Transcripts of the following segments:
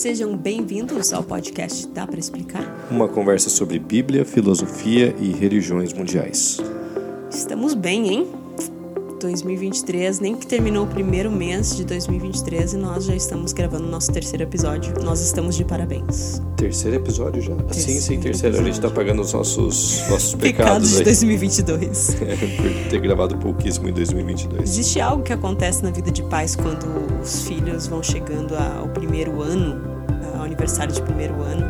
Sejam bem-vindos ao podcast Dá para Explicar. Uma conversa sobre Bíblia, filosofia e religiões mundiais. Estamos bem, hein? 2023, nem que terminou o primeiro mês de 2023 e nós já estamos gravando o nosso terceiro episódio. Nós estamos de parabéns. Terceiro episódio já? Sim, sim, terceiro. episódio. A gente tá pagando os nossos, nossos Pecados pecados de aí. 2022. É, por ter gravado pouquíssimo em 2022. Existe algo que acontece na vida de pais quando os filhos vão chegando ao primeiro ano, aniversário de primeiro ano,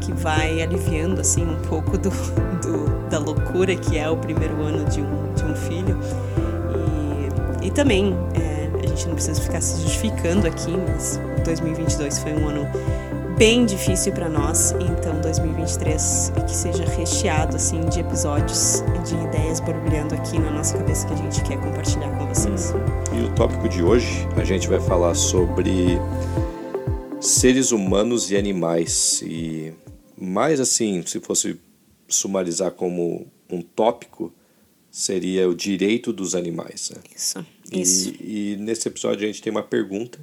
que vai aliviando assim um pouco do, do- da loucura que é o primeiro ano de um, de um filho. E, e também, é, a gente não precisa ficar se justificando aqui, mas 2022 foi um ano bem difícil para nós, então 2023 que seja recheado assim de episódios, de ideias borbulhando aqui na nossa cabeça que a gente quer compartilhar com vocês. E o tópico de hoje, a gente vai falar sobre seres humanos e animais. E mais assim, se fosse sumarizar como um tópico, seria o direito dos animais. né? Isso, E- isso. E, nesse episódio a gente tem uma pergunta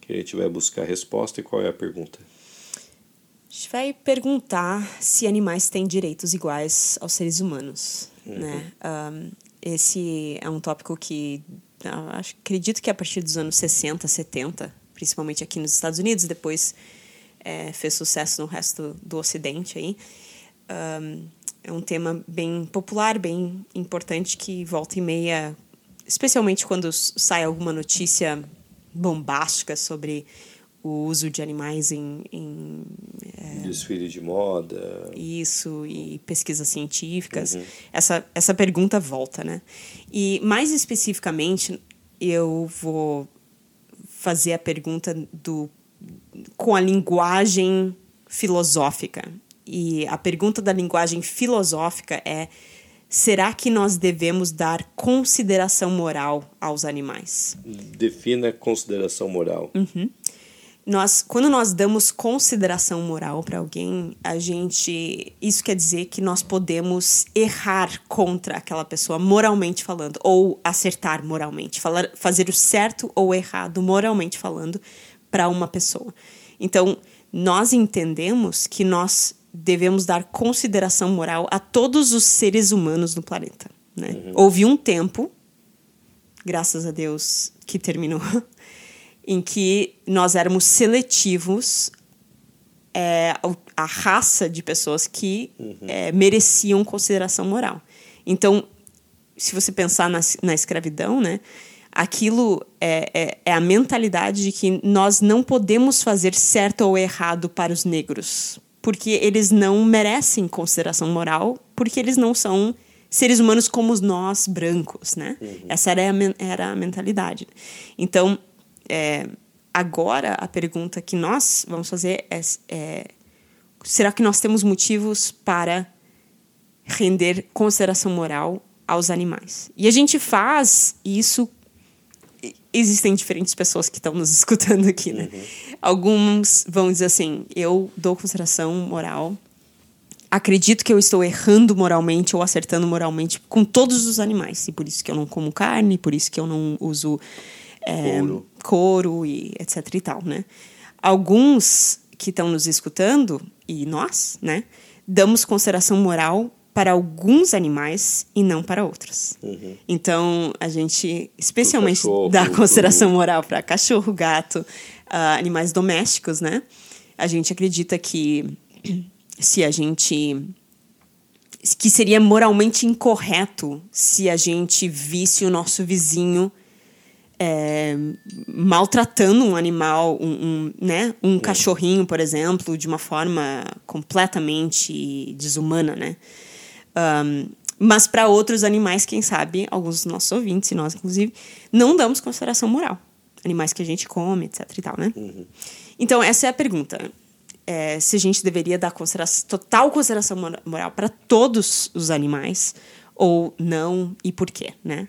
que a gente vai buscar a resposta. E qual é a pergunta? A gente vai perguntar se animais têm direitos iguais aos seres humanos, né? Ahm, esse é um tópico que ah, acho, acredito que a partir dos anos 60, 70, principalmente aqui nos Estados Unidos, depois eh, fez sucesso no resto do Ocidente aí. Ahm, é um tema bem popular, bem importante que volta e meia, especialmente quando sai alguma notícia bombástica sobre o uso de animais em, em Desfile de moda. isso e pesquisas científicas, essa, essa pergunta volta, né? E mais especificamente, eu vou fazer a pergunta do com a linguagem filosófica. E a pergunta da linguagem filosófica é: será que nós devemos dar consideração moral aos animais? Defina consideração moral. Nós quando nós damos consideração moral para alguém, a gente isso quer dizer que nós podemos errar contra aquela pessoa moralmente falando ou acertar moralmente, falar fazer o certo ou errado moralmente falando para uma pessoa. Então, nós entendemos que nós devemos dar consideração moral a todos os seres humanos no planeta, né? Houve um tempo graças a Deus que terminou, em que nós éramos seletivos é, a raça de pessoas que é, mereciam consideração moral. Então, se você pensar na, na escravidão, né, aquilo é, é, é a mentalidade de que nós não podemos fazer certo ou errado para os negros, porque eles não merecem consideração moral, porque eles não são seres humanos como nós brancos, né? Essa era a, era a mentalidade. Então, é, agora a pergunta que nós vamos fazer é, é será que nós temos motivos para render consideração moral aos animais? E a gente faz isso. Existem diferentes pessoas que estão nos escutando aqui, né? Alguns vão dizer assim: eu dou consideração moral. Acredito que eu estou errando moralmente ou acertando moralmente com todos os animais. E por isso que eu não como carne, por isso que eu não uso é, Couro. couro e etc e tal, né? Alguns que estão nos escutando, e nós, né, damos consideração moral para alguns animais e não para outros. Então, a gente especialmente cachorro, dá consideração moral para cachorro, gato, ah, animais domésticos, né? A gente acredita que se a gente que seria moralmente incorreto se a gente visse o nosso vizinho é, maltratando um animal, um, um, né, um cachorrinho, por exemplo, de uma forma completamente desumana, né? Ahn, mas para outros animais, quem sabe, alguns dos nossos ouvintes, e nós inclusive, não damos consideração moral. Animais que a gente come, etc e tal, né? Então, essa é a pergunta. É, se a gente deveria dar consideração, total consideração mora- moral para todos os animais ou não e por quê, né?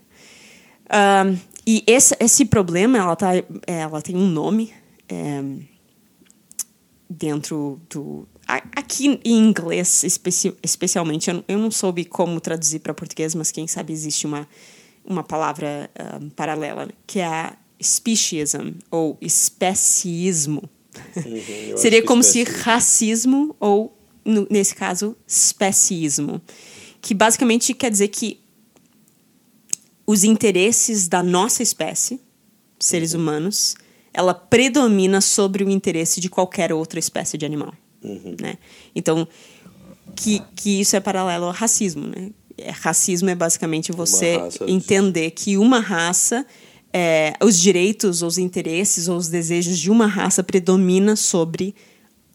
Ahn, e esse, esse problema, ela, tá, ela tem um nome é, dentro do... Aqui em inglês, especi, especialmente, eu, não- eu não soube como traduzir para português, mas quem sabe existe uma, uma palavra ahm, paralela, que é a speciesism, ou especismo. Uhum, Seria como se racismo, ou, no, nesse caso, especismo. Que basicamente quer dizer que os interesses da nossa espécie, seres uhum. humanos, ela predomina sobre o interesse de qualquer outra espécie de animal. Uhum. Né? Então, que, que isso é paralelo ao racismo. Né? É, racismo é basicamente você entender que uma raça, é, os direitos, os interesses ou os desejos de uma raça predomina sobre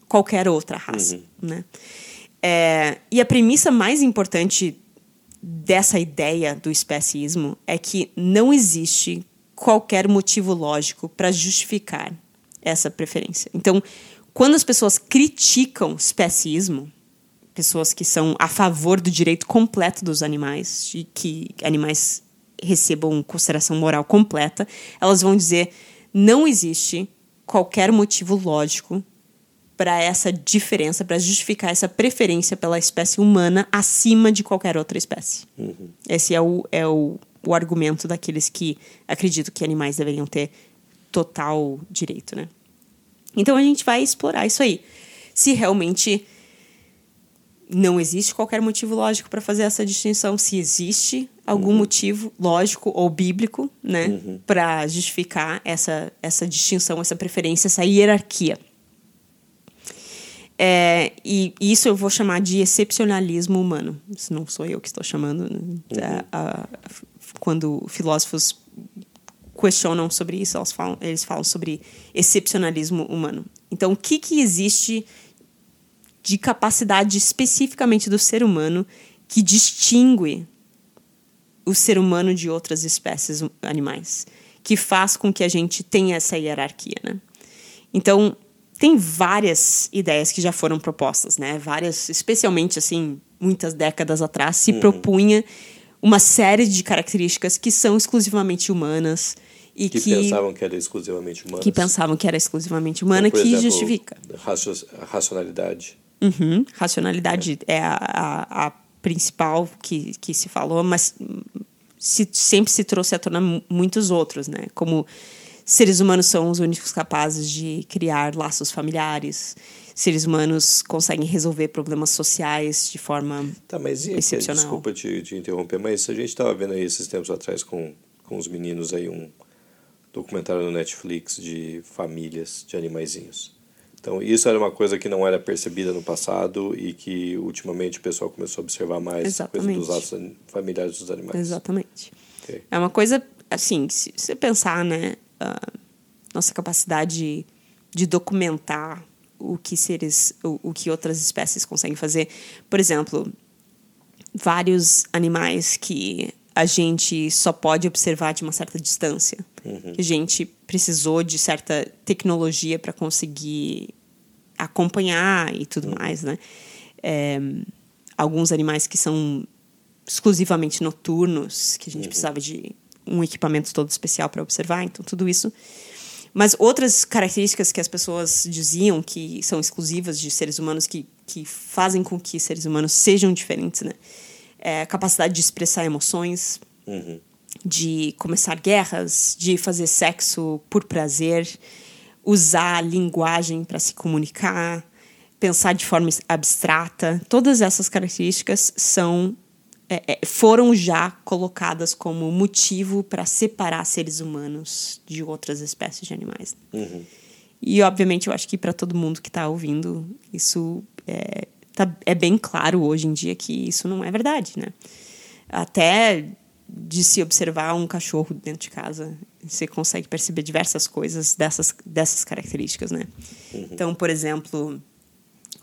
qualquer outra raça. Uhum. Né? É, e a premissa mais importante dessa ideia do especismo é que não existe qualquer motivo lógico para justificar essa preferência. Então, quando as pessoas criticam especismo, pessoas que são a favor do direito completo dos animais, de que animais recebam consideração moral completa, elas vão dizer não existe qualquer motivo lógico para essa diferença, para justificar essa preferência pela espécie humana acima de qualquer outra espécie. Uhum. Esse é o, é o, o argumento daqueles que acreditam que animais deveriam ter total direito, né? Então a gente vai explorar isso aí. Se realmente não existe qualquer motivo lógico para fazer essa distinção, se existe algum uhum. motivo lógico ou bíblico, né, uhum. para justificar essa, essa distinção, essa preferência, essa hierarquia. É, e isso eu vou chamar de excepcionalismo humano. Isso não sou eu que estou chamando. Né? Uhum. A, a, quando filósofos questionam sobre isso, eles falam, eles falam sobre excepcionalismo humano. Então, o que, que existe de capacidade especificamente do ser humano que distingue o ser humano de outras espécies animais, que faz com que a gente tenha essa hierarquia, né? Então, tem várias ideias que já foram propostas, né? Várias, especialmente assim, muitas décadas atrás, se uhum. propunha uma série de características que são exclusivamente humanas e que, que pensavam que era exclusivamente humana. Que pensavam que era exclusivamente humana, então, que exemplo, justifica. Racionalidade. Uhum, racionalidade é, é a, a, a, principal que, que se falou, mas se, sempre se trouxe à tona muitos outros, né? Como seres humanos são os únicos capazes de criar laços familiares. Seres humanos conseguem resolver problemas sociais de forma tá, mas e, excepcional. Desculpa te, te interromper, mas a gente estava vendo aí esses tempos atrás com, com os meninos aí um documentário no Netflix de famílias de animaizinhos. Então, isso era uma coisa que não era percebida no passado e que ultimamente o pessoal começou a observar mais Exatamente. coisa dos laços familiares dos animais. Exatamente. Okay. É uma coisa, assim, se você pensar, né, nossa capacidade de, de documentar o que seres, o, o que outras espécies conseguem fazer. Por exemplo, vários animais que a gente só pode observar de uma certa distância. Uhum. A gente precisou de certa tecnologia para conseguir acompanhar e tudo uhum. mais, né? É, alguns animais que são exclusivamente noturnos, que a gente uhum. precisava de um equipamento todo especial para observar, então tudo isso. Mas outras características que as pessoas diziam que são exclusivas de seres humanos, que, que fazem com que seres humanos sejam diferentes, né? é, capacidade de expressar emoções, uhum. de começar guerras, de fazer sexo por prazer, usar a linguagem para se comunicar, pensar de forma abstrata. Todas essas características são é, é foram já colocadas como motivo para separar seres humanos de outras espécies de animais. Uhum. E, obviamente, eu acho que para todo mundo que está ouvindo, isso é, tá, é bem claro hoje em dia que isso não é verdade, né? Até de se observar um cachorro dentro de casa, você consegue perceber diversas coisas dessas, dessas características, né? Uhum. Então, por exemplo,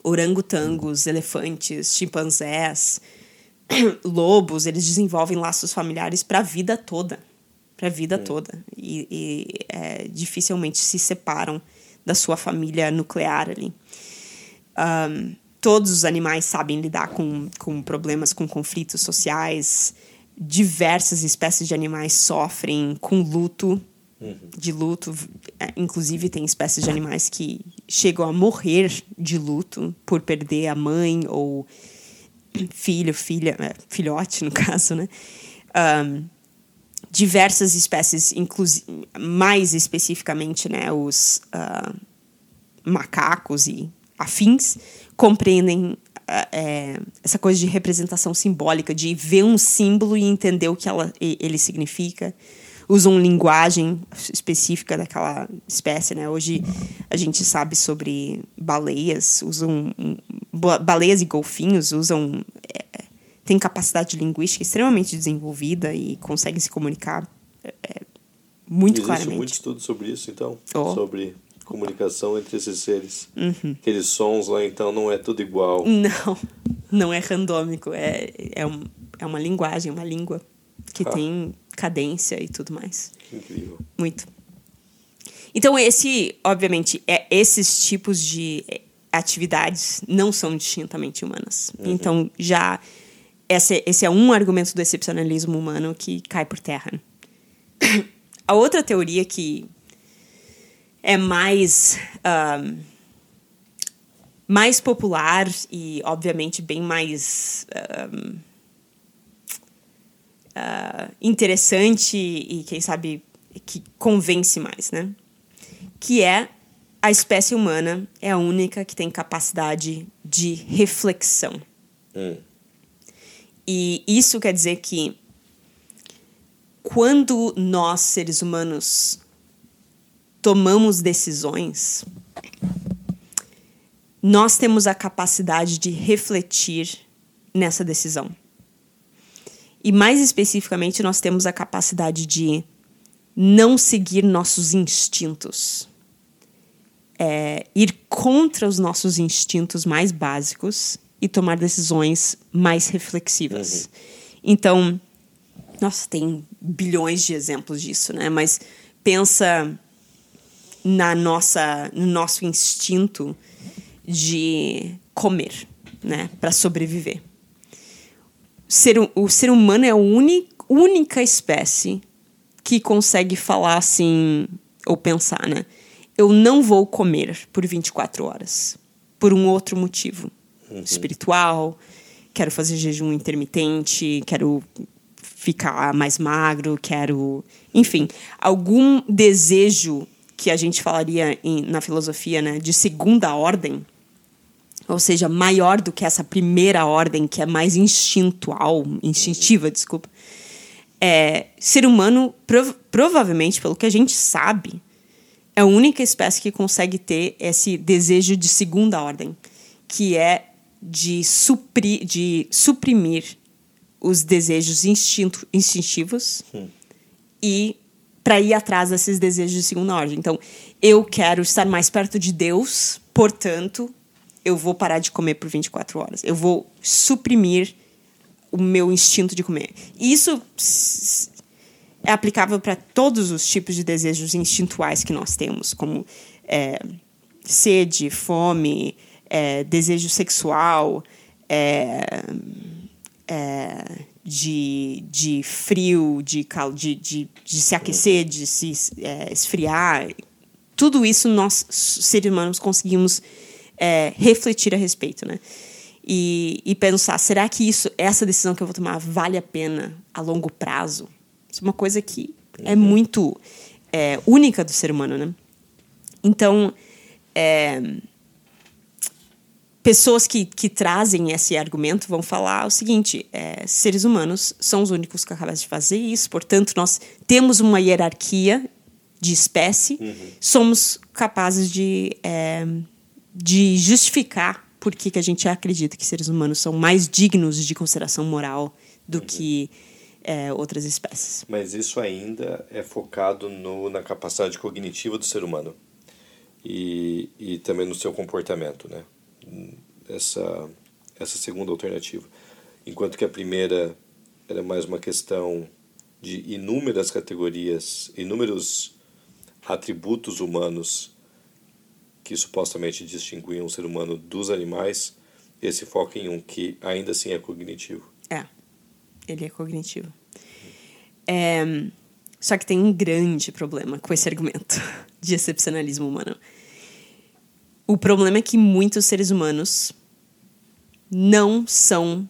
orangotangos, elefantes, chimpanzés, lobos, eles desenvolvem laços familiares para a vida toda, para a vida uhum. toda, e, e é, dificilmente se separam da sua família nuclear ali. Um, todos os animais sabem lidar com, com problemas, com conflitos sociais. Diversas espécies de animais sofrem com luto, uhum. de luto. É, inclusive, tem espécies de animais que chegam a morrer de luto por perder a mãe ou filho, filha, é, filhote, no caso, né? Um, diversas espécies, mais especificamente, né, os uh, macacos e afins compreendem é, essa coisa de representação simbólica, de ver um símbolo e entender o que ela, ele significa. Usam linguagem específica daquela espécie, né? Hoje a gente sabe sobre baleias, usam baleias e golfinhos usam é, têm capacidade linguística extremamente desenvolvida e conseguem se comunicar é, é muito Existe claramente. muito estudo sobre isso, então, oh. sobre comunicação entre esses seres. Uhum. Aqueles sons lá, então, não é tudo igual. Não, não é randômico. É, é, um, é uma linguagem, uma língua que ah. tem cadência e tudo mais. Incrível. Muito. Então, esse, obviamente, é, esses tipos de atividades não são distintamente humanas. Uhum. Então, já. Esse, esse é um argumento do excepcionalismo humano que cai por terra. A outra teoria que é mais um, mais popular e obviamente bem mais um, uh, interessante e quem sabe que convence mais, né? Que é a espécie humana é a única que tem capacidade de reflexão. Hum. E isso quer dizer que quando nós, seres humanos, tomamos decisões, nós temos a capacidade de refletir nessa decisão. E mais especificamente, nós temos a capacidade de não seguir nossos instintos. É, ir contra os nossos instintos mais básicos e tomar decisões mais reflexivas. Uhum. Então, nossa, tem bilhões de exemplos disso, né? Mas pensa na nossa, no nosso instinto de comer, né, para sobreviver. Ser, o ser humano é a uni, única espécie que consegue falar assim, ou pensar, né? Eu não vou comer por 24 horas, por um outro motivo. Uhum. Espiritual, quero fazer jejum intermitente, quero ficar mais magro, quero. Enfim, algum desejo que a gente falaria em, na filosofia né, de segunda ordem, ou seja, maior do que essa primeira ordem que é mais instintual, instintiva, desculpa. É, ser humano, prov provavelmente, pelo que a gente sabe, é a única espécie que consegue ter esse desejo de segunda ordem, que é de, supri de suprimir os desejos instinto, instintivos hum. e para ir atrás desses desejos de segunda ordem. Então, eu quero estar mais perto de Deus, portanto, eu vou parar de comer por 24 horas. Eu vou suprimir o meu instinto de comer. E isso é aplicável para todos os tipos de desejos instintuais que nós temos, como é, sede, fome, é, desejo sexual, é, é de, de frio, de, de, de, de se aquecer, de se é, esfriar. Tudo isso nós, seres humanos, conseguimos é, refletir a respeito, né? E, e pensar, será que isso, essa decisão que eu vou tomar vale a pena a longo prazo? Isso é uma coisa que é uhum. muito é, única do ser humano, né? Então, é, pessoas que, que trazem esse argumento vão falar o seguinte: é, seres humanos são os únicos capazes de fazer isso, portanto, nós temos uma hierarquia de espécie, uhum. somos capazes de, é, de justificar por que, que a gente acredita que seres humanos são mais dignos de consideração moral do uhum. que é, outras espécies. Mas isso ainda é focado no, na capacidade cognitiva do ser humano e, e também no seu comportamento, né? essa, essa segunda alternativa. Enquanto que a primeira era é mais uma questão de inúmeras categorias, inúmeros atributos humanos que supostamente distinguiam o ser humano dos animais, esse foca em um que ainda assim é cognitivo. É, ele é cognitivo. É, só que tem um grande problema com esse argumento de excepcionalismo humano. O problema é que muitos seres humanos não são.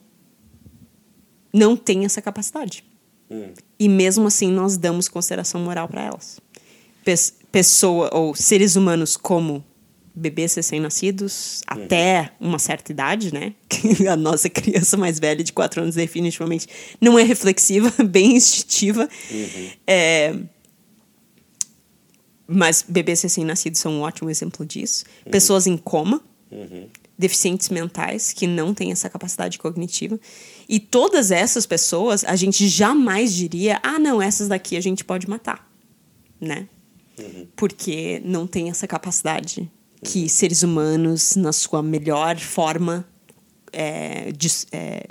não têm essa capacidade. Hum. E mesmo assim nós damos consideração moral para elas. Pessoa ou seres humanos como bebês recém-nascidos uhum. até uma certa idade, né? a nossa criança mais velha de 4 anos definitivamente não é reflexiva, bem instintiva. Uhum. É, mas bebês recém-nascidos são um ótimo exemplo disso. Uhum. Pessoas em coma, uhum. deficientes mentais que não têm essa capacidade cognitiva. E todas essas pessoas, a gente jamais diria: ah, não, essas daqui a gente pode matar, né? Uhum. Porque não tem essa capacidade que seres humanos, na sua melhor forma, é, de, é,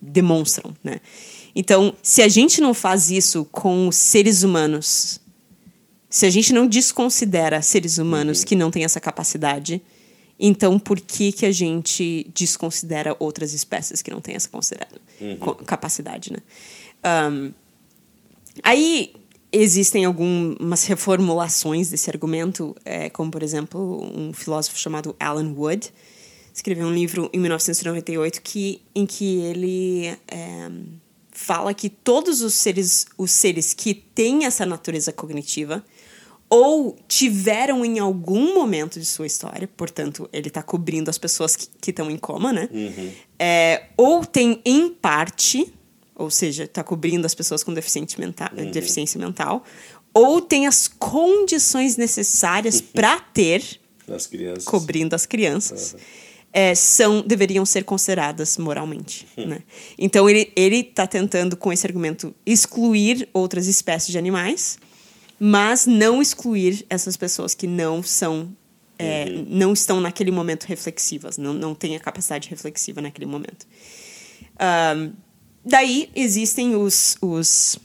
demonstram, né? Então, se a gente não faz isso com seres humanos, se a gente não desconsidera seres humanos uhum. que não têm essa capacidade, então por que, que a gente desconsidera outras espécies que não têm essa uhum. capacidade, né? Um, aí Existem algumas reformulações desse argumento, é, como, por exemplo, um filósofo chamado Alan Wood escreveu um livro em 1998 que, em que ele é, fala que todos os seres, os seres que têm essa natureza cognitiva ou tiveram em algum momento de sua história, portanto, ele está cobrindo as pessoas que estão em coma, né? Uhum. É, ou tem em parte ou seja, está cobrindo as pessoas com deficiência mental, uhum. deficiência mental, ou tem as condições necessárias para ter, as cobrindo as crianças. Uhum. É, são deveriam ser consideradas moralmente, uhum. né? Então ele ele está tentando com esse argumento excluir outras espécies de animais, mas não excluir essas pessoas que não são é, uhum. não estão naquele momento reflexivas, não, não têm a capacidade reflexiva naquele momento. Um, Daí existem os, os,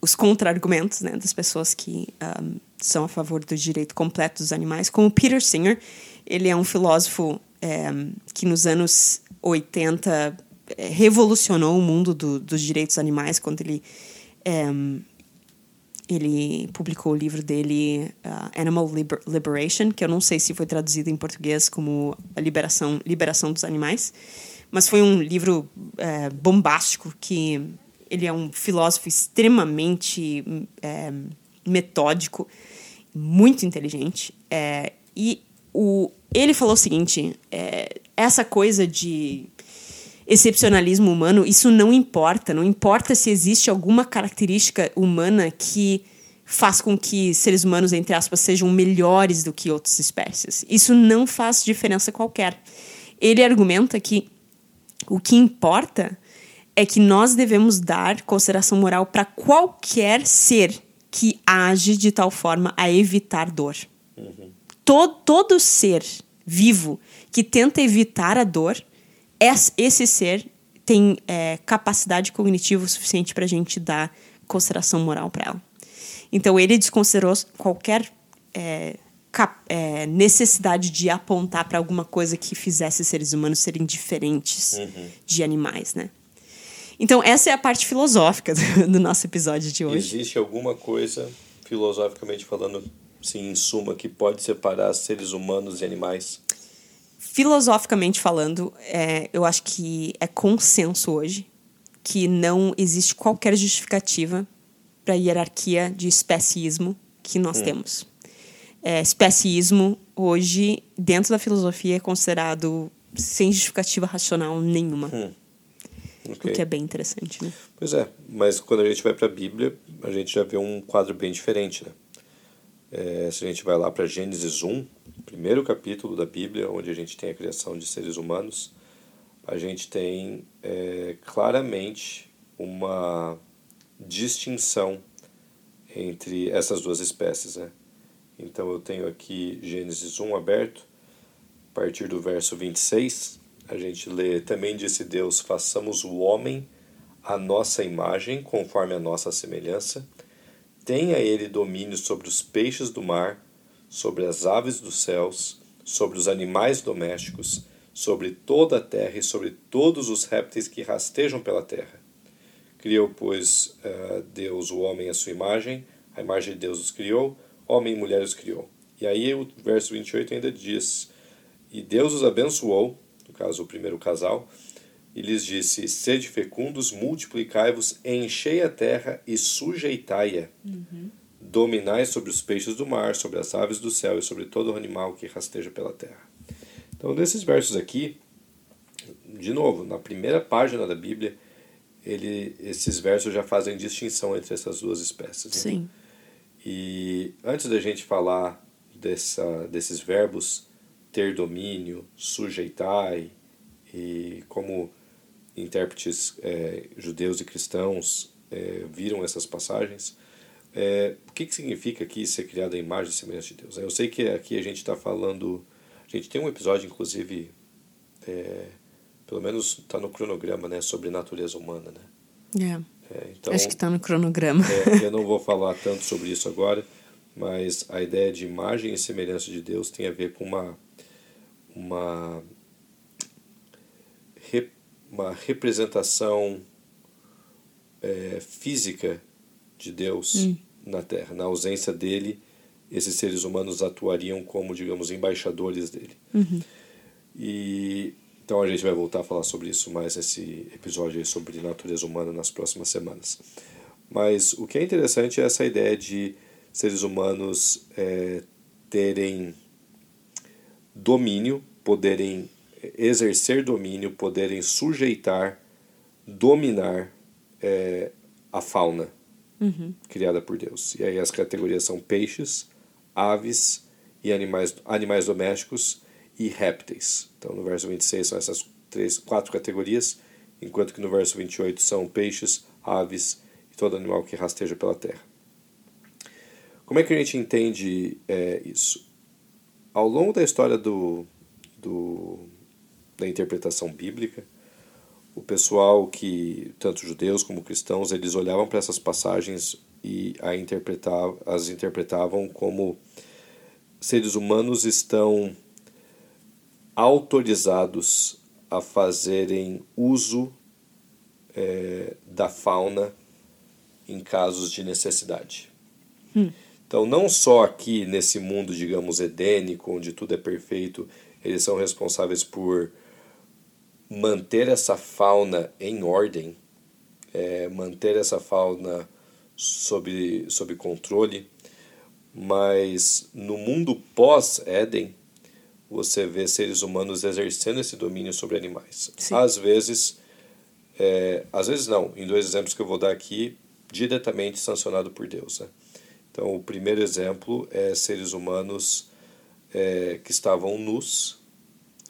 os contra-argumentos né, das pessoas que um, são a favor do direito completo dos animais, como Peter Singer. Ele é um filósofo é, que nos anos 80 é, revolucionou o mundo do, dos direitos animais quando ele é, ele publicou o livro dele uh, Animal Liber Liberation que eu não sei se foi traduzido em português como liberação liberação dos animais mas foi um livro é, bombástico que ele é um filósofo extremamente é, metódico, muito inteligente. É, e o, ele falou o seguinte: é, essa coisa de excepcionalismo humano, isso não importa. Não importa se existe alguma característica humana que faz com que seres humanos, entre aspas, sejam melhores do que outras espécies. Isso não faz diferença qualquer. Ele argumenta que o que importa é que nós devemos dar consideração moral para qualquer ser que age de tal forma a evitar dor. Uhum. Todo, todo ser vivo que tenta evitar a dor, esse ser tem é, capacidade cognitiva suficiente para a gente dar consideração moral para ela. Então ele desconsiderou qualquer é, é, necessidade de apontar para alguma coisa que fizesse seres humanos serem diferentes uhum. de animais, né? Então, essa é a parte filosófica do, nosso episódio de hoje. Existe alguma coisa, filosoficamente falando, sim, em suma, que pode separar seres humanos e animais? Filosoficamente falando, é, eu acho que é consenso hoje que não existe qualquer justificativa para a hierarquia de especismo que nós hum. temos é, especismo hoje, dentro da filosofia, é considerado sem justificativa racional nenhuma. Hum. Okay. O que é bem interessante, né? Pois é, mas quando a gente vai para a Bíblia, a gente já vê um quadro bem diferente, né? É, se a gente vai lá para Gênesis 1, primeiro capítulo da Bíblia, onde a gente tem a criação de seres humanos, a gente tem é, claramente uma distinção entre essas duas espécies, né? Então eu tenho aqui Gênesis 1 aberto, a partir do verso 26, a gente lê: Também disse Deus: façamos o homem a nossa imagem, conforme a nossa semelhança. Tenha ele domínio sobre os peixes do mar, sobre as aves dos céus, sobre os animais domésticos, sobre toda a terra e sobre todos os répteis que rastejam pela terra. Criou, pois, eh, Deus o homem à sua imagem, a imagem de Deus os criou, homem e mulher os criou. E aí o verso 28 ainda diz: E Deus os abençoou, no caso o primeiro casal, e lhes disse: Sede fecundos, multiplicai-vos, enchei a terra e sujeitai-a. Uhum. dominai sobre os peixes do mar, sobre as aves do céu e sobre todo animal que rasteja pela terra. Então, desses versos aqui, de novo, na primeira página da Bíblia, ele, esses versos já fazem distinção entre essas duas espécies. Né? E antes da gente falar dessa, desses verbos ter domínio, sujeitai, e como intérpretes é, judeus e cristãos é, viram essas passagens, é, o que, que significa aqui ser criado a imagem e semelhança de Deus? Eu sei que aqui a gente está falando. A gente tem um episódio, inclusive, é, pelo menos está no cronograma, né, sobre natureza humana, né? É. é então, Acho que está no cronograma. É, eu não vou falar tanto sobre isso agora, mas a ideia de imagem e semelhança de Deus tem a ver com uma uma uma representação é, física de Deus hum. na Terra. Na ausência dele, esses seres humanos atuariam como, digamos, embaixadores dele. Uhum. E então a gente vai voltar a falar sobre isso mais nesse episódio sobre natureza humana nas próximas semanas. Mas o que é interessante é essa ideia de seres humanos é, terem domínio, poderem exercer domínio, poderem sujeitar, dominar é, a fauna uhum. criada por Deus. E aí as categorias são peixes, aves e animais, animais domésticos e répteis. Então no verso 26 são essas três, quatro categorias, enquanto que no verso 28 são peixes, aves e todo animal que rasteja pela terra. Como é que a gente entende é, isso? Ao longo da história do, do, da interpretação bíblica, o pessoal que, tanto judeus como cristãos, eles olhavam para essas passagens e a interpretavam, as interpretavam como seres humanos estão autorizados a fazerem uso é, da fauna em casos de necessidade. Hum. Então, não só aqui nesse mundo, digamos, edênico, onde tudo é perfeito, eles são responsáveis por manter essa fauna em ordem, é, manter essa fauna sob, sob controle, mas no mundo pós-Éden, você vê seres humanos exercendo esse domínio sobre animais. Sim. Às vezes, é, às vezes não, em dois exemplos que eu vou dar aqui, diretamente sancionado por Deus. Né? Então, o primeiro exemplo é seres humanos é, que estavam nus,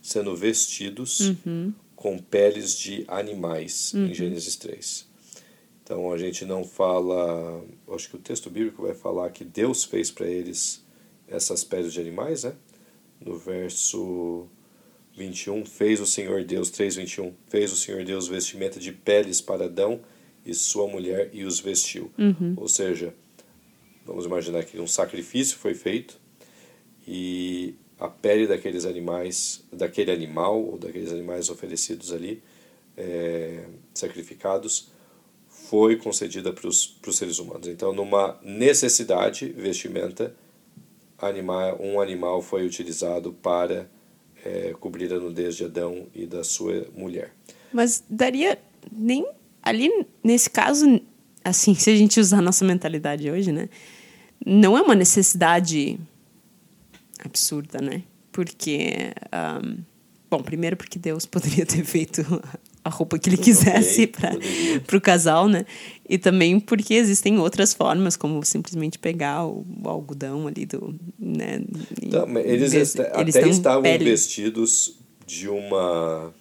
sendo vestidos uhum com peles de animais, uhum. em Gênesis 3. Então a gente não fala. Acho que o texto bíblico vai falar que Deus fez para eles essas peles de animais, né? No verso 21, fez o Senhor Deus, 3,21, fez o Senhor Deus vestimenta de peles para Adão e sua mulher e os vestiu. Uhum. Ou seja, vamos imaginar que um sacrifício foi feito e a pele daqueles animais, daquele animal ou daqueles animais oferecidos ali, é, sacrificados, foi concedida para os seres humanos. Então, numa necessidade, vestimenta, animal, um animal foi utilizado para é, cobrir a nudez de Adão e da sua mulher. Mas daria nem ali nesse caso, assim, se a gente usar a nossa mentalidade hoje, né? Não é uma necessidade absurda, né? Porque. Um, bom, primeiro porque Deus poderia ter feito a roupa que ele quisesse okay, para o casal, né? E também porque existem outras formas, como simplesmente pegar o, o algodão ali do. Né? Não, eles, eles até estavam pele. vestidos de uma.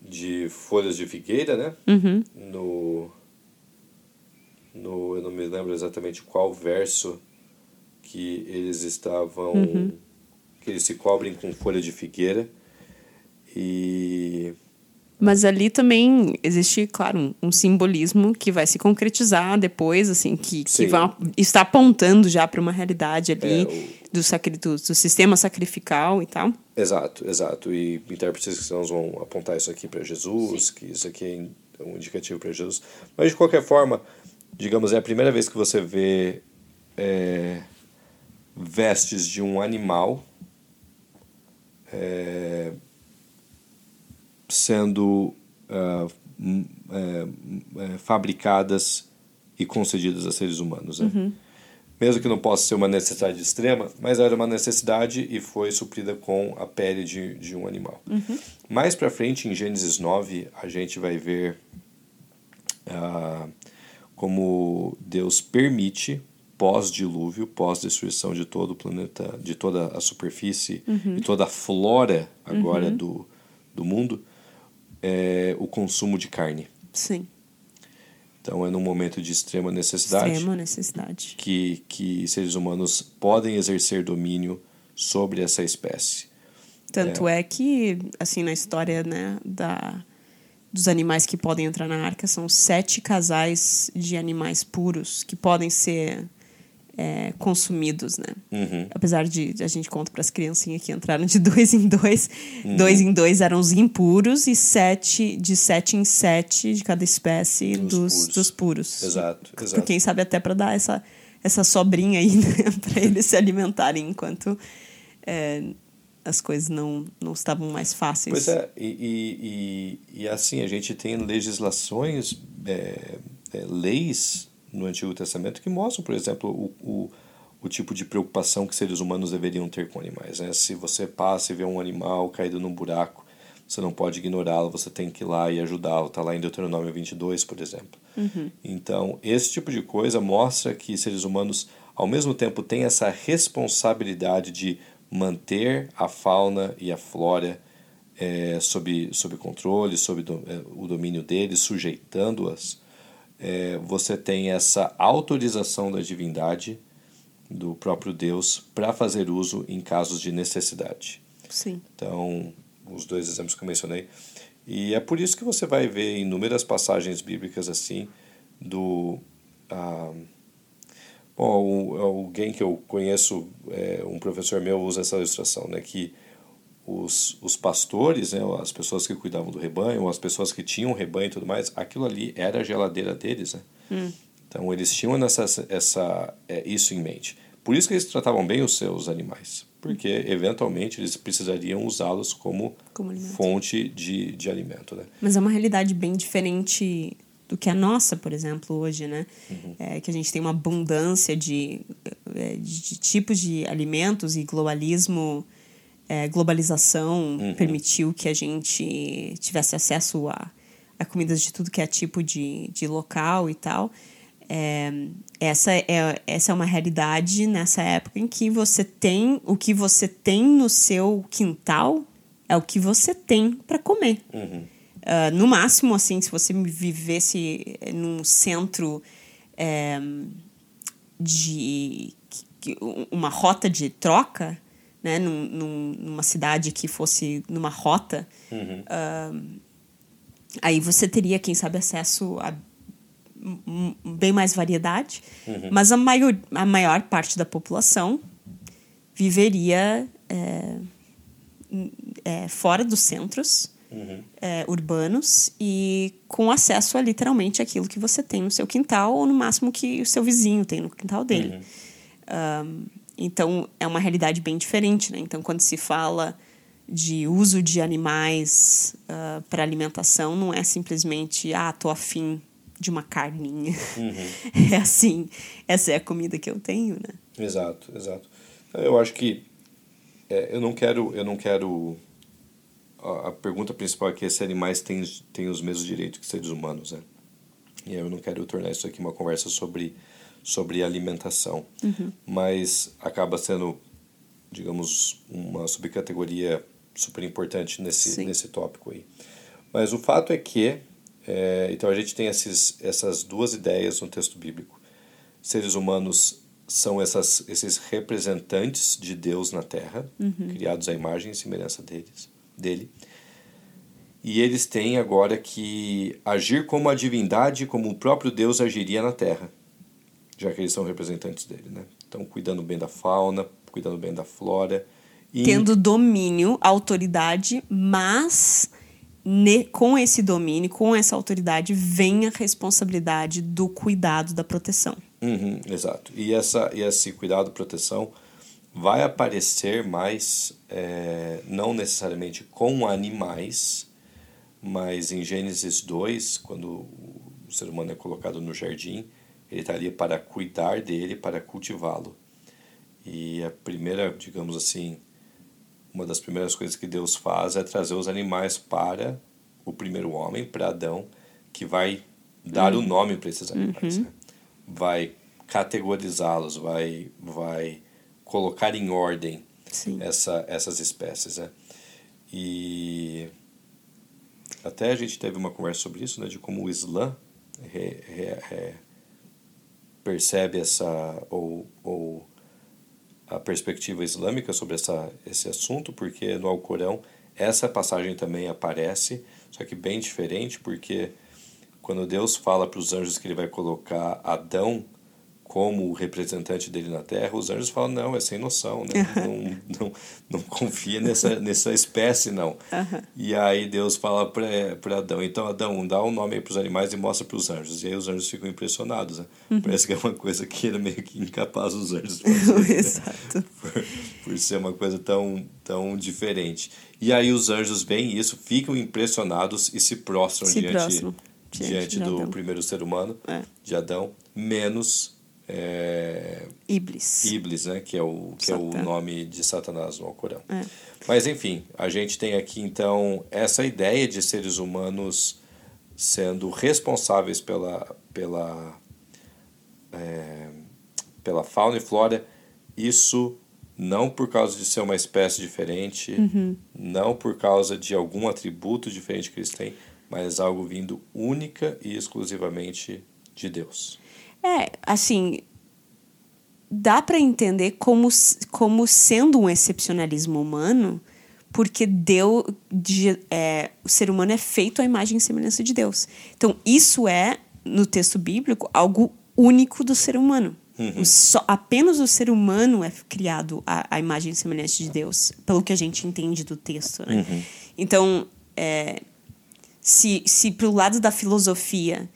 de folhas de figueira, né? Uhum. No. No, eu não me lembro exatamente qual verso que eles estavam. Uhum. que eles se cobrem com folha de figueira. E. Mas ali também existe, claro, um, um simbolismo que vai se concretizar depois, assim, que, que vai, está apontando já para uma realidade ali é, o... do, sacri, do, do, sistema sacrificial e tal. Exato, exato. E intérpretes cristãos vão apontar isso aqui para Jesus, Sim. que isso aqui é um indicativo para Jesus. Mas de qualquer forma, digamos, é a primeira vez que você vê é, vestes de um animal é, sendo uh, é, é, fabricadas e concedidas a seres humanos. Né? Uhum. mesmo que não possa ser uma necessidade extrema, mas era uma necessidade e foi suprida com a pele de, de um animal. Uhum. Mais para frente, em Gênesis 9, a gente vai ver ah, como Deus permite pós-dilúvio, pós-destruição de todo o planeta, de toda a superfície Uhum. e toda a flora agora do, do mundo, é, o consumo de carne. Sim. Então é num momento de extrema necessidade Extrema necessidade. que, que seres humanos podem exercer domínio sobre essa espécie. Tanto é. que, assim, na história né, da, dos animais que podem entrar na arca, são sete casais de animais puros que podem ser é, consumidos, né? Uhum. Apesar de a gente conta para as criancinhas que entraram de dois em dois, dois em dois eram os impuros e sete de sete em sete de cada espécie Dos dos, puros. dos puros. Exato, Por exato. Quem sabe até para dar essa, essa sobrinha aí né, para eles se alimentarem enquanto é, as coisas não, não estavam mais fáceis. Pois é, e, e, e, e assim, a gente tem legislações, é, é, leis no Antigo Testamento que mostram, por exemplo, o, o, o tipo de preocupação que seres humanos deveriam ter com animais. Né? Se você passa e vê um animal caído num buraco, você não pode ignorá-lo, você tem que ir lá e ajudá-lo. Está lá em Deuteronômio 22, por exemplo. Então, esse tipo de coisa mostra que seres humanos, ao mesmo tempo, têm essa responsabilidade de manter a fauna e a flora é, sob, sob controle, sob do, é, o domínio deles, sujeitando-as. É, você tem essa autorização da divindade, do próprio Deus, para fazer uso em casos de necessidade. Sim. Então, os dois exemplos que eu mencionei. E é por isso que você vai ver inúmeras passagens bíblicas assim, do. Ah, bom, alguém que eu conheço, é, um professor meu, usa essa ilustração, né, que os, os pastores, né, as pessoas que cuidavam do rebanho, as pessoas que tinham rebanho e tudo mais, aquilo ali era a geladeira deles. Né? Então, eles tinham essa, essa, é, isso em mente. Por isso que eles tratavam bem os seus animais, porque eventualmente eles precisariam usá-los como, Como fonte de, de alimento. Né? Mas é uma realidade bem diferente do que a nossa, por exemplo, hoje, né? Uhum. É, que a gente tem uma abundância de, é, de, de tipos de alimentos e globalismo, é, globalização Uhum. permitiu que a gente tivesse acesso a, a comidas de tudo que é tipo de, de local e tal. É, essa, é, essa é uma realidade nessa época em que você tem o que você tem no seu quintal é o que você tem para comer. Ah, no máximo, assim, se você vivesse num centro eh, de uma rota de troca, né, num, num- numa cidade que fosse numa rota, ah, aí você teria, quem sabe, acesso a bem mais variedade, mas a maior, a maior parte da população viveria é, é, fora dos centros é, urbanos e com acesso a literalmente aquilo que você tem no seu quintal ou no máximo que o seu vizinho tem no quintal dele. Ahm, então é uma realidade bem diferente, né? Então quando se fala de uso de animais para alimentação, não é simplesmente ah, tô afim de uma carninha. é assim, essa é a comida que eu tenho, né? Exato, exato. Eu acho que é, eu não quero, eu não quero. A, a pergunta principal aqui é se animais têm, têm os mesmos direitos que seres humanos, né? E eu não quero tornar isso aqui uma conversa sobre sobre alimentação, mas acaba sendo, digamos, uma subcategoria super importante nesse Sim. nesse tópico aí. Mas o fato é que é, então a gente tem esses, essas duas ideias no texto bíblico. Seres humanos são essas, esses representantes de Deus na Terra, criados à imagem e semelhança deles, dele. E eles têm agora que agir como a divindade, como o próprio Deus agiria na Terra, já que eles são representantes dele, né? Então, cuidando bem da fauna, cuidando bem da flora. E Tendo domínio, autoridade, mas ne- com esse domínio, com essa autoridade, vem a responsabilidade do cuidado da proteção. Uhum, exato. E, essa, e esse cuidado, proteção, vai aparecer mais, é, não necessariamente com animais, mas em Gênesis 2, quando o ser humano é colocado no jardim, ele está ali para cuidar dele, para cultivá-lo. E a primeira, digamos assim, uma das primeiras coisas que Deus faz é trazer os animais para o primeiro homem, para Adão, que vai dar uhum. o nome para esses animais. Uhum. Né? Vai categorizá-los, vai, vai colocar em ordem essa, essas espécies. Né? E até a gente teve uma conversa sobre isso, né, de como o Islã re, re, re, percebe essa ou, ou a perspectiva islâmica sobre essa, esse assunto, porque no Alcorão essa passagem também aparece, só que bem diferente, porque quando Deus fala para os anjos que ele vai colocar Adão como o representante dele na Terra, os anjos falam, não, é sem noção, né? não, não, não confia nessa, nessa espécie, não. Uhum. E aí Deus fala para Adão, então Adão, dá um nome para os animais e mostra para os anjos. E aí os anjos ficam impressionados, né? Uhum. Parece que é uma coisa que era meio que incapaz os anjos fazer. Né? Exato. Por, por ser uma coisa tão, tão diferente. E aí os anjos veem isso, ficam impressionados e se prostram se diante, prostram. diante, diante do primeiro ser humano, é. de Adão, menos é, Iblis. Iblis, né? Que é o, que é o nome de Satanás no Alcorão. É. Mas, enfim, a gente tem aqui, então, essa ideia de seres humanos sendo responsáveis pela, pela, é, pela fauna e flora. Isso não por causa de ser uma espécie diferente, uhum. não por causa de algum atributo diferente que eles têm, mas algo vindo única e exclusivamente de Deus. É, assim, dá para entender como, como sendo um excepcionalismo humano, porque Deus, de, é, o ser humano é feito à imagem e semelhança de Deus. Então, isso é, no texto bíblico, algo único do ser humano. Uhum. Só, apenas o ser humano é criado à, à, imagem e semelhança de Deus, pelo que a gente entende do texto. Né? Uhum. Então, é, se, se pro lado da filosofia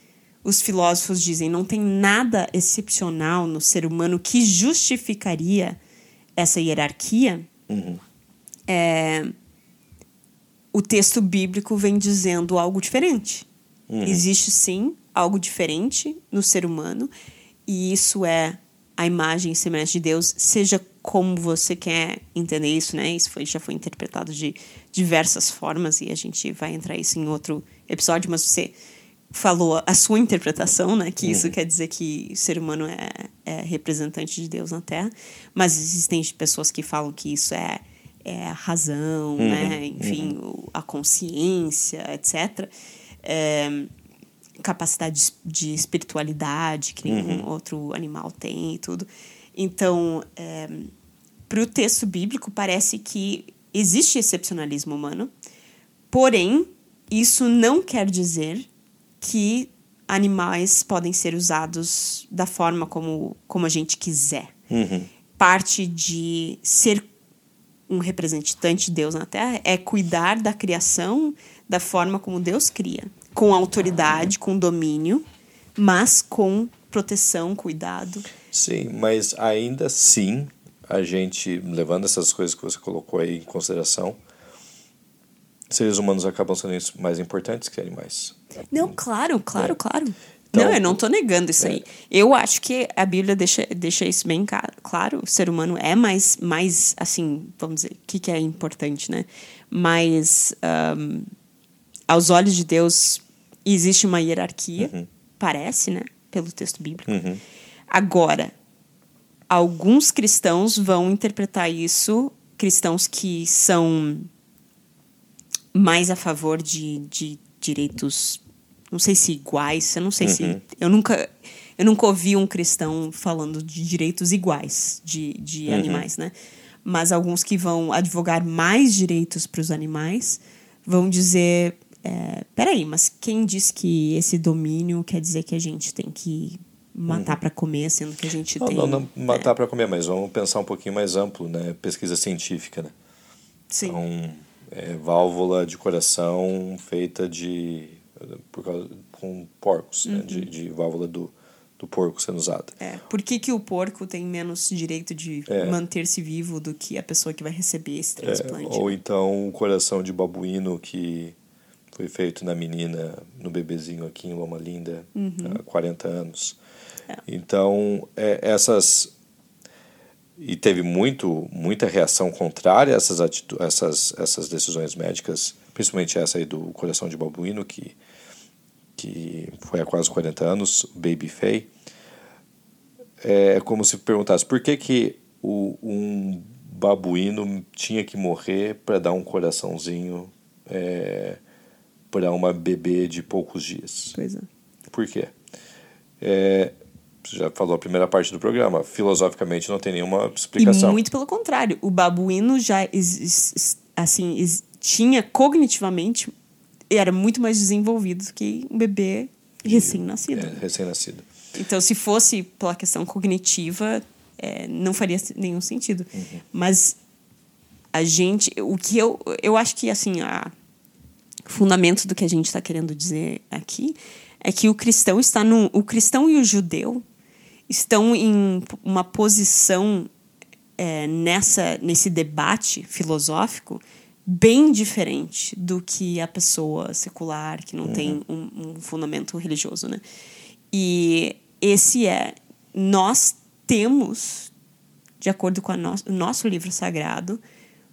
os filósofos dizem não tem nada excepcional no ser humano que justificaria essa hierarquia, uhum. é, o texto bíblico vem dizendo algo diferente. Uhum. Existe sim algo diferente no ser humano, e isso é a imagem e semelhança de Deus, seja como você quer entender isso, né? Isso foi, já foi interpretado de diversas formas e a gente vai entrar isso em outro episódio, mas você falou a sua interpretação, né? Que isso uhum. quer dizer que o ser humano é, é, representante de Deus na Terra. Mas existem pessoas que falam que isso é, é a razão, uhum. né? Enfim, uhum. a consciência, etc. É, capacidade de espiritualidade que nenhum uhum. outro animal tem e tudo. Então, é, para o texto bíblico, parece que existe excepcionalismo humano, porém, isso não quer dizer que animais podem ser usados da forma como, como a gente quiser. Uhum. Parte de ser um representante de Deus na Terra é cuidar da criação da forma como Deus cria, com autoridade, com domínio, mas com proteção, cuidado. Sim, mas ainda assim, a gente, levando essas coisas que você colocou aí em consideração, seres humanos acabam sendo mais importantes que animais. Não, claro, claro, é. claro. Então, não, eu não estou negando isso é. aí. Eu acho que a Bíblia deixa, deixa isso bem claro. O ser humano é mais, mais assim, vamos dizer, o que, que é importante, né? Mas, um, aos olhos de Deus, existe uma hierarquia, uhum. parece, né? Pelo texto bíblico. Uhum. Agora, alguns cristãos vão interpretar isso, cristãos que são mais a favor de, de direitos, não sei se iguais, eu não sei uhum. se. Eu nunca, eu nunca ouvi um cristão falando de direitos iguais de, de uhum. animais, né? Mas alguns que vão advogar mais direitos para os animais vão dizer: é, peraí, mas quem diz que esse domínio quer dizer que a gente tem que matar uhum. para comer, sendo que a gente não, tem. Não, não matar é. para comer, mas vamos pensar um pouquinho mais amplo, né? Pesquisa científica, né? Sim. Então, é, válvula de coração feita de por causa, com porcos, uhum. né, de, uhum. de válvula do, do porco sendo usada. É, por que, que o porco tem menos direito de é. manter-se vivo do que a pessoa que vai receber esse é, transplante? É, ou então o coração de babuíno que foi feito na menina, no bebezinho aqui em Loma Linda, uhum. há 40 anos. É. Então, é, essas. E teve muito, muita reação contrária a essas, atitu essas, essas decisões médicas, principalmente essa aí do coração de babuíno, que, que foi há quase 40 anos, Baby Faye. É como se perguntasse por que, que o, um babuíno tinha que morrer para dar um coraçãozinho é, para uma bebê de poucos dias. Pois é. Por quê? É, você já falou a primeira parte do programa. Filosoficamente não tem nenhuma explicação. E muito pelo contrário. O babuíno já assim, tinha cognitivamente era muito mais desenvolvido que um bebê recém-nascido. É, recém-nascido. Então, se fosse pela questão cognitiva, é, não faria nenhum sentido. Uhum. Mas a gente, o que eu, eu acho que assim, a fundamento do que a gente está querendo dizer aqui é que o cristão está no, o cristão e o judeu estão em uma posição é, nessa nesse debate filosófico bem diferente do que a pessoa secular que não uhum. tem um, um, fundamento religioso, né? E esse é nós temos, de acordo com no, o nosso livro sagrado,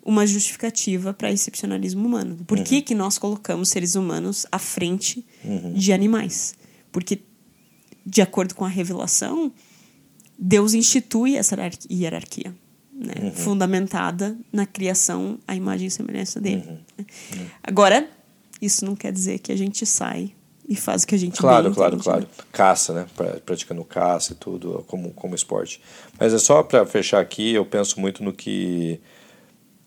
uma justificativa para excepcionalismo humano. Por uhum. que, que nós colocamos seres humanos à frente uhum. de animais? Porque, de acordo com a revelação, Deus institui essa hierarquia, né? uhum. fundamentada na criação à imagem e semelhança dele. Uhum. Uhum. Agora, isso não quer dizer que a gente sai e faz o que a gente Claro, bem claro, claro. né? Caça, né? Pra, praticando caça e tudo como, como esporte. Mas é só para fechar aqui, eu penso muito no que.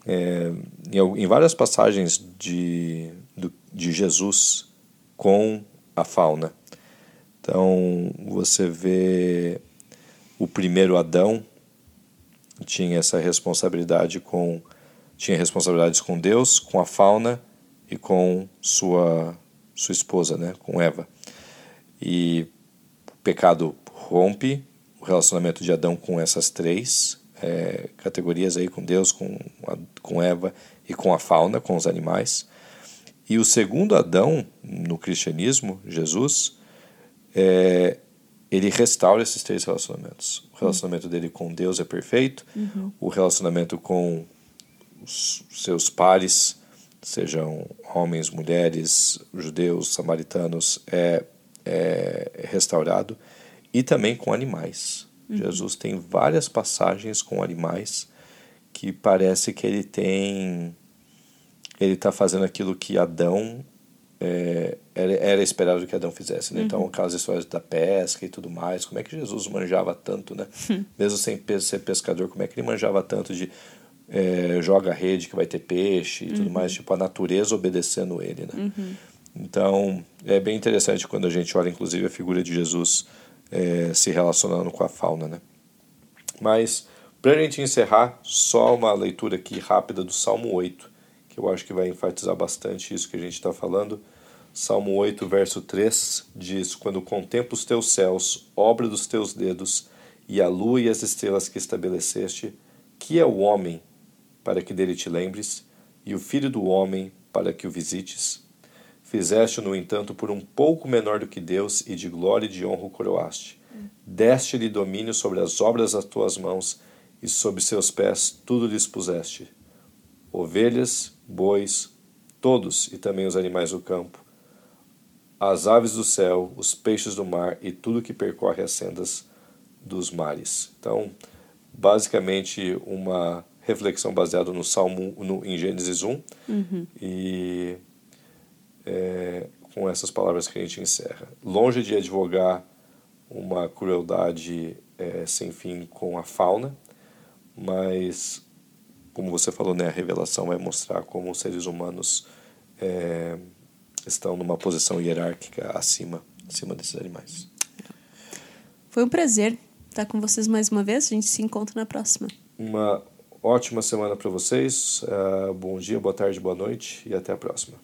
É, em, várias passagens de, de Jesus com a fauna. Então, você vê o primeiro Adão tinha essa responsabilidade com tinha responsabilidades com Deus, com a fauna e com sua sua esposa, né, com Eva. E o pecado rompe o relacionamento de Adão com essas três é, categorias aí, com Deus, com, com Eva e com a fauna, com os animais. E o segundo Adão, no cristianismo, Jesus, é, ele restaura esses três relacionamentos. O relacionamento dele com Deus é perfeito, uhum. o relacionamento com os seus pares sejam homens, mulheres, judeus, samaritanos, é, é restaurado, e também com animais. Uhum. Jesus tem várias passagens com animais que parece que ele tem. Ele está fazendo aquilo que Adão é, era, era esperado que Adão fizesse. Né? Então, uhum. Então, aquelas histórias da pesca e tudo mais, como é que Jesus manjava tanto, né? Mesmo sem ser pescador, como é que ele manjava tanto de é, joga rede que vai ter peixe e tudo uhum. mais, tipo a natureza obedecendo ele, né? Uhum. Então é bem interessante quando a gente olha, inclusive, a figura de Jesus é, se relacionando com a fauna, né? Mas para a gente encerrar, só uma leitura aqui rápida do Salmo 8, que eu acho que vai enfatizar bastante isso que a gente está falando. Salmo 8, verso 3 diz: Quando contemplo os teus céus, obra dos teus dedos, e a lua e as estrelas que estabeleceste, que é o homem para que dele te lembres, e o filho do homem, para que o visites. Fizeste, no entanto, por um pouco menor do que Deus, e de glória e de honra o coroaste. Deste-lhe domínio sobre as obras das tuas mãos, e sob seus pés tudo lhes puseste: ovelhas, bois, todos, e também os animais do campo, as aves do céu, os peixes do mar e tudo que percorre as sendas dos mares. Então, basicamente, uma reflexão baseada no Salmo, no, em Gênesis 1. Uhum. E é, com essas palavras que a gente encerra. Longe de advogar uma crueldade é, sem fim com a fauna, mas, como você falou, né, a revelação vai mostrar como os seres humanos é, estão numa posição hierárquica acima, acima desses animais. Foi um prazer estar com vocês mais uma vez. A gente se encontra na próxima. Uma ótima semana para vocês. Uh, bom dia, boa tarde, boa noite e até a próxima.